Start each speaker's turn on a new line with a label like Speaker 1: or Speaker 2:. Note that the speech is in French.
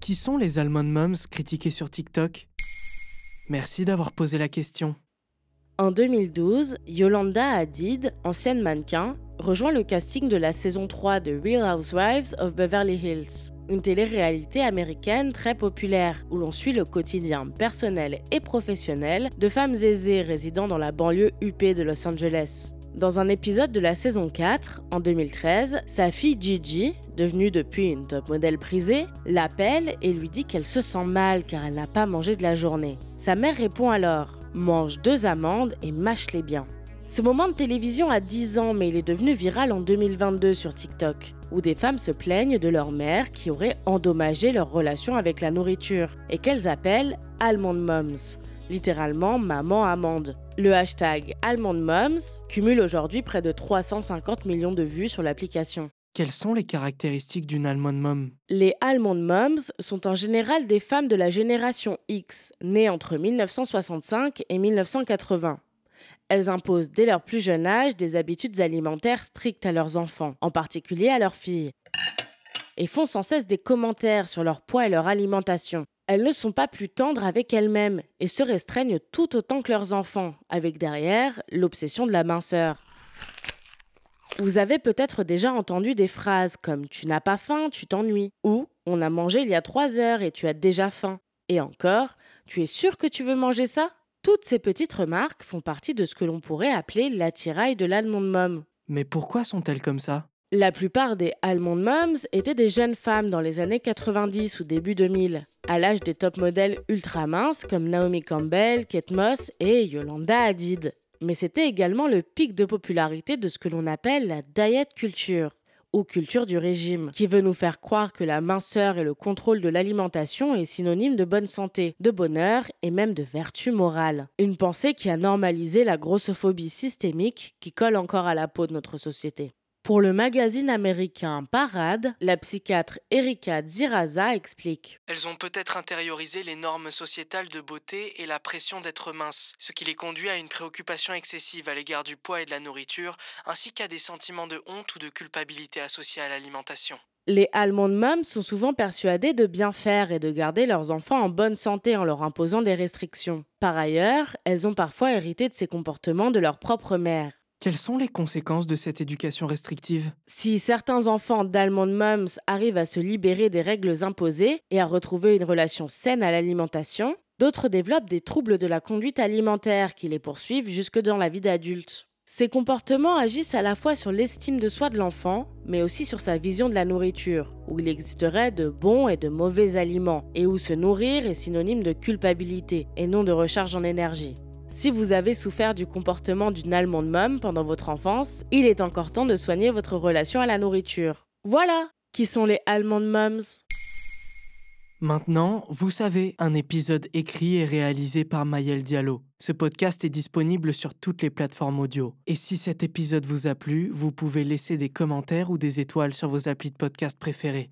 Speaker 1: Qui sont les Almond Moms critiqués sur TikTok? Merci d'avoir posé la question.
Speaker 2: En 2012, Yolanda Hadid, ancienne mannequin, rejoint le casting de la saison 3 de Real Housewives of Beverly Hills, une télé-réalité américaine très populaire où l'on suit le quotidien personnel et professionnel de femmes aisées résidant dans la banlieue huppée de Los Angeles. Dans un épisode de la saison 4, en 2013, sa fille Gigi, devenue depuis une top modèle prisée, l'appelle et lui dit qu'elle se sent mal car elle n'a pas mangé de la journée. Sa mère répond alors Mange deux amandes et mâche-les bien. Ce moment de télévision a 10 ans, mais il est devenu viral en 2022 sur TikTok, où des femmes se plaignent de leur mère qui aurait endommagé leur relation avec la nourriture et qu'elles appellent Almond Moms, littéralement maman amande. Le hashtag Almond Moms cumule aujourd'hui près de 350 millions de vues sur l'application.
Speaker 1: Quelles sont les caractéristiques d'une Almond Mom
Speaker 2: Les Almond Moms sont en général des femmes de la génération X, nées entre 1965 et 1980. Elles imposent dès leur plus jeune âge des habitudes alimentaires strictes à leurs enfants, en particulier à leurs filles, et font sans cesse des commentaires sur leur poids et leur alimentation. Elles ne sont pas plus tendres avec elles-mêmes et se restreignent tout autant que leurs enfants, avec derrière l'obsession de la minceur. Vous avez peut-être déjà entendu des phrases comme Tu n'as pas faim, tu t'ennuies ou On a mangé il y a trois heures et tu as déjà faim. Et encore, Tu es sûr que tu veux manger ça? Toutes ces petites remarques font partie de ce que l'on pourrait appeler l'attirail de l'almond mom.
Speaker 1: Mais pourquoi sont-elles comme ça?
Speaker 2: La plupart des almond moms étaient des jeunes femmes dans les années 90 ou début 2000, à l'âge des top modèles ultra minces comme Naomi Campbell, Kate Moss et Yolanda Hadid mais c'était également le pic de popularité de ce que l'on appelle la diet culture ou culture du régime, qui veut nous faire croire que la minceur et le contrôle de l'alimentation est synonyme de bonne santé, de bonheur et même de vertu morale. Une pensée qui a normalisé la grossophobie systémique qui colle encore à la peau de notre société. Pour le magazine américain Parade, la psychiatre Erika Dziraza explique
Speaker 1: Elles ont peut-être intériorisé les normes sociétales de beauté et la pression d'être minces, ce qui les conduit à une préoccupation excessive à l'égard du poids et de la nourriture, ainsi qu'à des sentiments de honte ou de culpabilité associés à l'alimentation.
Speaker 2: Les Almond Moms sont souvent persuadées de bien faire et de garder leurs enfants en bonne santé en leur imposant des restrictions. Par ailleurs, elles ont parfois hérité de ces comportements de leur propre mère.
Speaker 1: Quelles sont les conséquences de cette éducation restrictive?
Speaker 2: Si certains enfants d'Almond Moms arrivent à se libérer des règles imposées et à retrouver une relation saine à l'alimentation, d'autres développent des troubles de la conduite alimentaire qui les poursuivent jusque dans la vie d'adulte. Ces comportements agissent à la fois sur l'estime de soi de l'enfant, mais aussi sur sa vision de la nourriture, où il existerait de bons et de mauvais aliments, et où se nourrir est synonyme de culpabilité et non de recharge en énergie. Si vous avez souffert du comportement d'une allemande mom pendant votre enfance, il est encore temps de soigner votre relation à la nourriture. Voilà qui sont les allemande moms.
Speaker 1: Maintenant, vous savez, un épisode écrit et réalisé par Mayel Diallo. Ce podcast est disponible sur toutes les plateformes audio. Et si cet épisode vous a plu, vous pouvez laisser des commentaires ou des étoiles sur vos applis de podcast préférés.